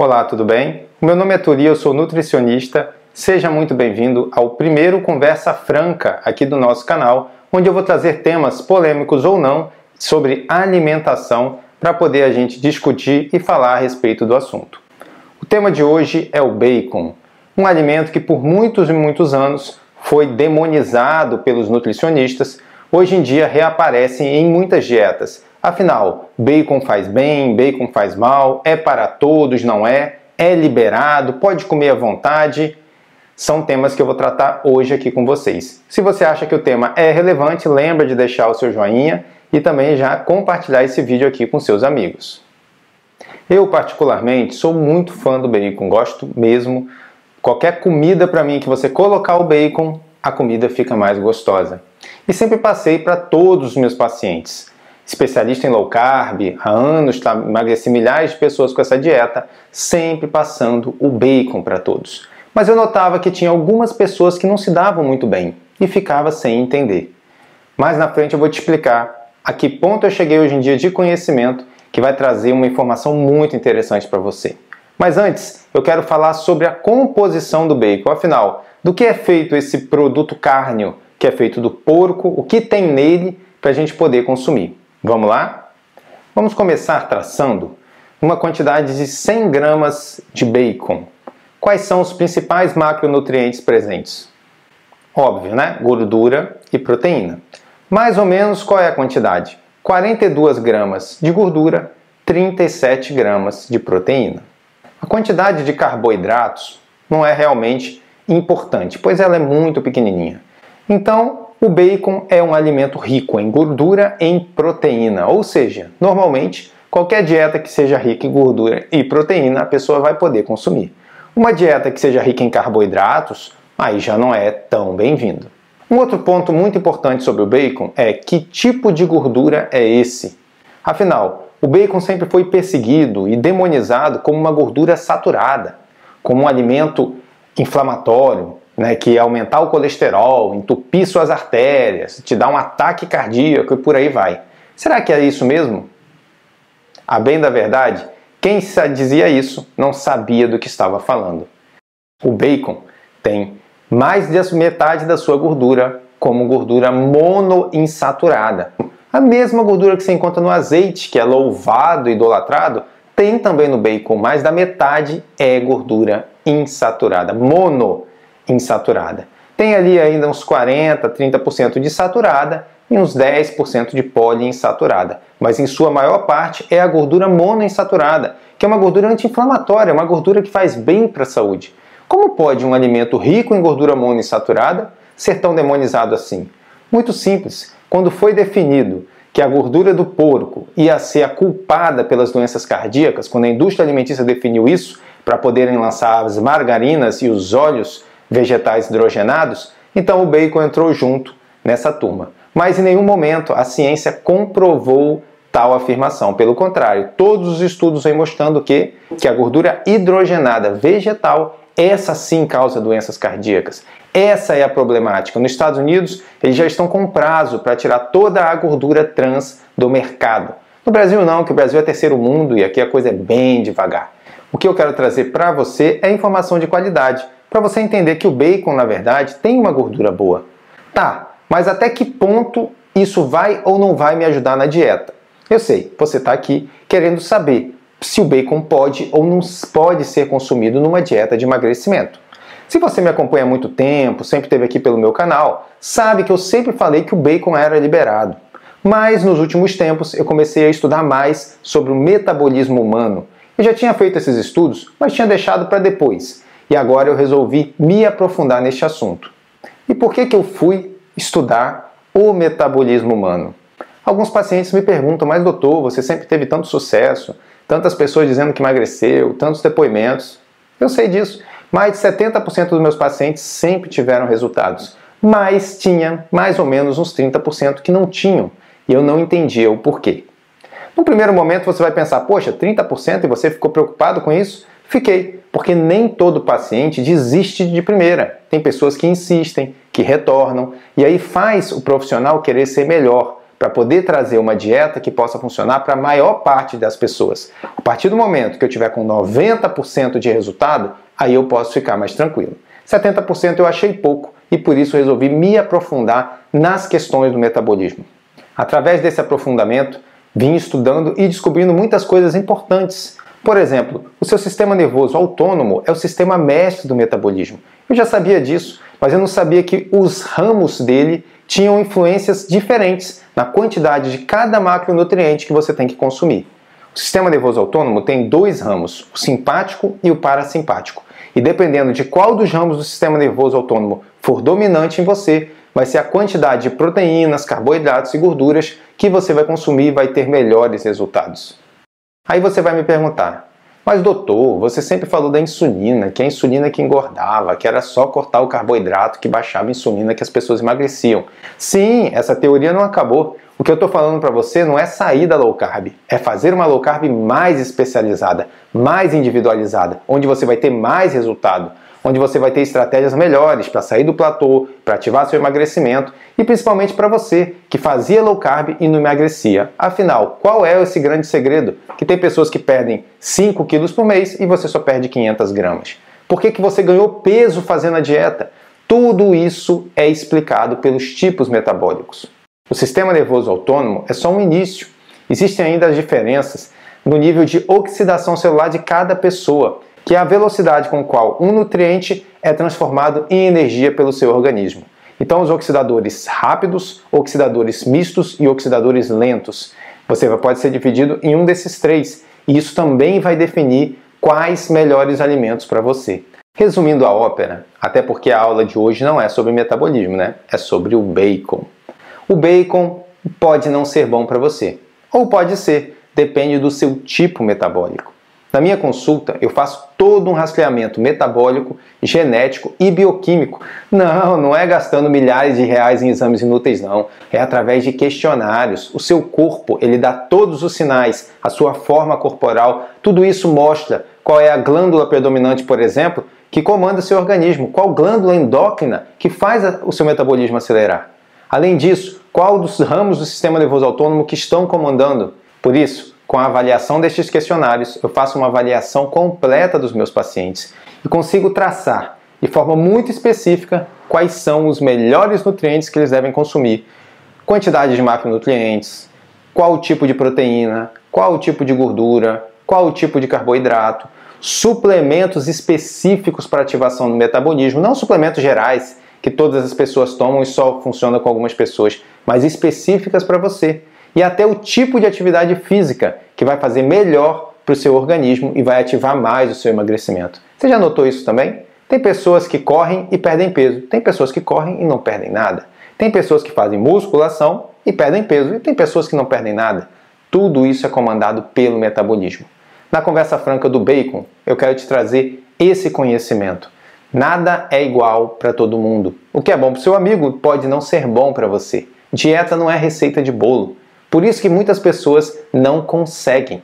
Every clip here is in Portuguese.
Olá, tudo bem? Meu nome é Turi, eu sou nutricionista. Seja muito bem-vindo ao primeiro Conversa Franca aqui do nosso canal, onde eu vou trazer temas polêmicos ou não sobre alimentação para poder a gente discutir e falar a respeito do assunto. O tema de hoje é o bacon, um alimento que por muitos e muitos anos foi demonizado pelos nutricionistas, hoje em dia reaparece em muitas dietas. Afinal, bacon faz bem, bacon faz mal, é para todos, não é? É liberado, pode comer à vontade. São temas que eu vou tratar hoje aqui com vocês. Se você acha que o tema é relevante, lembra de deixar o seu joinha e também já compartilhar esse vídeo aqui com seus amigos. Eu, particularmente, sou muito fã do bacon, gosto mesmo. Qualquer comida para mim que você colocar o bacon, a comida fica mais gostosa. E sempre passei para todos os meus pacientes. Especialista em low carb, há anos tá, emagreci milhares de pessoas com essa dieta, sempre passando o bacon para todos. Mas eu notava que tinha algumas pessoas que não se davam muito bem e ficava sem entender. Mais na frente eu vou te explicar a que ponto eu cheguei hoje em dia de conhecimento que vai trazer uma informação muito interessante para você. Mas antes, eu quero falar sobre a composição do bacon. Afinal, do que é feito esse produto cárneo, que é feito do porco, o que tem nele para a gente poder consumir. Vamos lá? Vamos começar traçando uma quantidade de 100 gramas de bacon. Quais são os principais macronutrientes presentes? Óbvio, né? Gordura e proteína. Mais ou menos qual é a quantidade? 42 gramas de gordura, 37 gramas de proteína. A quantidade de carboidratos não é realmente importante, pois ela é muito pequenininha. Então, o bacon é um alimento rico em gordura e em proteína, ou seja, normalmente qualquer dieta que seja rica em gordura e proteína a pessoa vai poder consumir. Uma dieta que seja rica em carboidratos, aí já não é tão bem-vindo. Um outro ponto muito importante sobre o bacon é que tipo de gordura é esse. Afinal, o bacon sempre foi perseguido e demonizado como uma gordura saturada, como um alimento inflamatório, né, que aumentar o colesterol, entupir suas artérias, te dar um ataque cardíaco e por aí vai. Será que é isso mesmo? A bem da verdade, quem dizia isso não sabia do que estava falando. O bacon tem mais de metade da sua gordura como gordura monoinsaturada. A mesma gordura que se encontra no azeite, que é louvado e idolatrado, tem também no bacon, mais da metade é gordura insaturada, monoinsaturada. Tem ali ainda uns 40, 30% de saturada e uns 10% de poliinsaturada. Mas em sua maior parte é a gordura monoinsaturada, que é uma gordura anti-inflamatória, uma gordura que faz bem para a saúde. Como pode um alimento rico em gordura monoinsaturada ser tão demonizado assim? Muito simples. Quando foi definido que a gordura do porco ia ser a culpada pelas doenças cardíacas, quando a indústria alimentícia definiu isso para poderem lançar as margarinas e os óleos vegetais hidrogenados, então o bacon entrou junto nessa turma. Mas em nenhum momento a ciência comprovou tal afirmação. Pelo contrário, todos os estudos vêm mostrando que, que a gordura hidrogenada vegetal essa sim causa doenças cardíacas. Essa é a problemática. Nos Estados Unidos, eles já estão com prazo para tirar toda a gordura trans do mercado. No Brasil não, que o Brasil é terceiro mundo e aqui a coisa é bem devagar. O que eu quero trazer para você é informação de qualidade, para você entender que o bacon, na verdade, tem uma gordura boa. Tá, mas até que ponto isso vai ou não vai me ajudar na dieta? Eu sei, você está aqui querendo saber, se o bacon pode ou não pode ser consumido numa dieta de emagrecimento. Se você me acompanha há muito tempo, sempre esteve aqui pelo meu canal, sabe que eu sempre falei que o bacon era liberado. Mas nos últimos tempos eu comecei a estudar mais sobre o metabolismo humano. Eu já tinha feito esses estudos, mas tinha deixado para depois. E agora eu resolvi me aprofundar neste assunto. E por que, que eu fui estudar o metabolismo humano? Alguns pacientes me perguntam, mas doutor, você sempre teve tanto sucesso, tantas pessoas dizendo que emagreceu, tantos depoimentos. Eu sei disso. Mais de 70% dos meus pacientes sempre tiveram resultados, mas tinha mais ou menos uns 30% que não tinham e eu não entendia o porquê. No primeiro momento você vai pensar, poxa, 30% e você ficou preocupado com isso? Fiquei, porque nem todo paciente desiste de primeira. Tem pessoas que insistem, que retornam, e aí faz o profissional querer ser melhor, para poder trazer uma dieta que possa funcionar para a maior parte das pessoas. A partir do momento que eu tiver com 90% de resultado, aí eu posso ficar mais tranquilo. 70% eu achei pouco e por isso resolvi me aprofundar nas questões do metabolismo. Através desse aprofundamento, vim estudando e descobrindo muitas coisas importantes. Por exemplo, o seu sistema nervoso autônomo é o sistema mestre do metabolismo. Eu já sabia disso, mas eu não sabia que os ramos dele tinham influências diferentes na quantidade de cada macronutriente que você tem que consumir. O sistema nervoso autônomo tem dois ramos, o simpático e o parasimpático. E dependendo de qual dos ramos do sistema nervoso autônomo for dominante em você, vai ser a quantidade de proteínas, carboidratos e gorduras que você vai consumir e vai ter melhores resultados. Aí você vai me perguntar, mas doutor, você sempre falou da insulina, que a insulina que engordava, que era só cortar o carboidrato que baixava a insulina que as pessoas emagreciam. Sim, essa teoria não acabou. O que eu estou falando para você não é sair da low carb, é fazer uma low carb mais especializada, mais individualizada, onde você vai ter mais resultado onde você vai ter estratégias melhores para sair do platô, para ativar seu emagrecimento e principalmente para você que fazia low carb e não emagrecia. Afinal, qual é esse grande segredo? Que tem pessoas que perdem 5 quilos por mês e você só perde 500 gramas. Por que, que você ganhou peso fazendo a dieta? Tudo isso é explicado pelos tipos metabólicos. O sistema nervoso autônomo é só um início. Existem ainda as diferenças no nível de oxidação celular de cada pessoa que é a velocidade com qual um nutriente é transformado em energia pelo seu organismo. Então, os oxidadores rápidos, oxidadores mistos e oxidadores lentos. Você pode ser dividido em um desses três, e isso também vai definir quais melhores alimentos para você. Resumindo a ópera, até porque a aula de hoje não é sobre metabolismo, né? É sobre o bacon. O bacon pode não ser bom para você, ou pode ser, depende do seu tipo metabólico. Na minha consulta, eu faço todo um rastreamento metabólico, genético e bioquímico. Não, não é gastando milhares de reais em exames inúteis, não. É através de questionários. O seu corpo, ele dá todos os sinais, a sua forma corporal, tudo isso mostra qual é a glândula predominante, por exemplo, que comanda seu organismo, qual glândula endócrina que faz o seu metabolismo acelerar. Além disso, qual dos ramos do sistema nervoso autônomo que estão comandando. Por isso, com a avaliação destes questionários, eu faço uma avaliação completa dos meus pacientes e consigo traçar de forma muito específica quais são os melhores nutrientes que eles devem consumir, quantidade de macronutrientes, qual o tipo de proteína, qual o tipo de gordura, qual o tipo de carboidrato, suplementos específicos para ativação do metabolismo, não suplementos gerais que todas as pessoas tomam e só funciona com algumas pessoas, mas específicas para você e até o tipo de atividade física que vai fazer melhor para o seu organismo e vai ativar mais o seu emagrecimento. Você já notou isso também? Tem pessoas que correm e perdem peso, tem pessoas que correm e não perdem nada. Tem pessoas que fazem musculação e perdem peso, e tem pessoas que não perdem nada. Tudo isso é comandado pelo metabolismo. Na conversa franca do bacon, eu quero te trazer esse conhecimento. Nada é igual para todo mundo. O que é bom para seu amigo pode não ser bom para você. Dieta não é receita de bolo. Por isso que muitas pessoas não conseguem.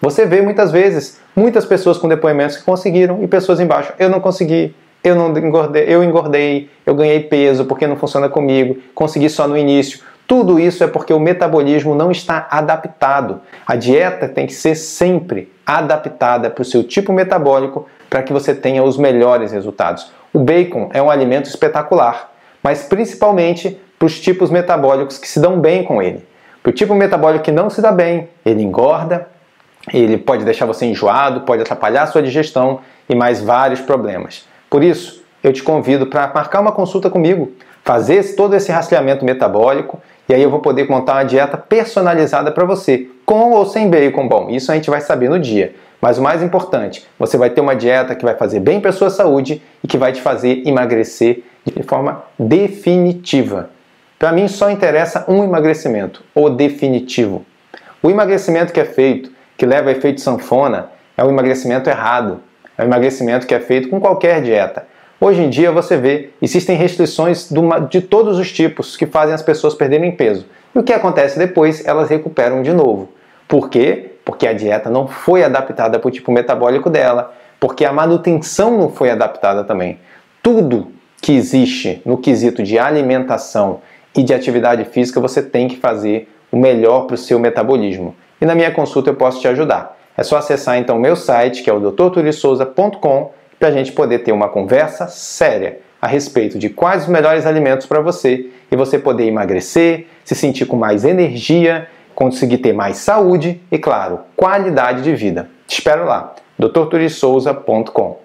Você vê muitas vezes muitas pessoas com depoimentos que conseguiram e pessoas embaixo, eu não consegui, eu não engordei, eu engordei, eu ganhei peso porque não funciona comigo, consegui só no início. Tudo isso é porque o metabolismo não está adaptado. A dieta tem que ser sempre adaptada para o seu tipo metabólico para que você tenha os melhores resultados. O bacon é um alimento espetacular, mas principalmente para os tipos metabólicos que se dão bem com ele. O tipo metabólico que não se dá bem, ele engorda, ele pode deixar você enjoado, pode atrapalhar a sua digestão e mais vários problemas. Por isso, eu te convido para marcar uma consulta comigo, fazer todo esse rastreamento metabólico e aí eu vou poder montar uma dieta personalizada para você, com ou sem bacon. Bom, isso a gente vai saber no dia. Mas o mais importante, você vai ter uma dieta que vai fazer bem para sua saúde e que vai te fazer emagrecer de forma definitiva. Para mim só interessa um emagrecimento, o definitivo. O emagrecimento que é feito, que leva a efeito sanfona, é o emagrecimento errado. É o emagrecimento que é feito com qualquer dieta. Hoje em dia você vê, existem restrições de todos os tipos que fazem as pessoas perderem peso. E o que acontece depois? Elas recuperam de novo. Por quê? Porque a dieta não foi adaptada para o tipo metabólico dela, porque a manutenção não foi adaptada também. Tudo que existe no quesito de alimentação e de atividade física você tem que fazer o melhor para o seu metabolismo. E na minha consulta eu posso te ajudar. É só acessar então o meu site, que é o drturisouza.com, para a gente poder ter uma conversa séria a respeito de quais os melhores alimentos para você e você poder emagrecer, se sentir com mais energia, conseguir ter mais saúde e, claro, qualidade de vida. Te espero lá, drturisouza.com.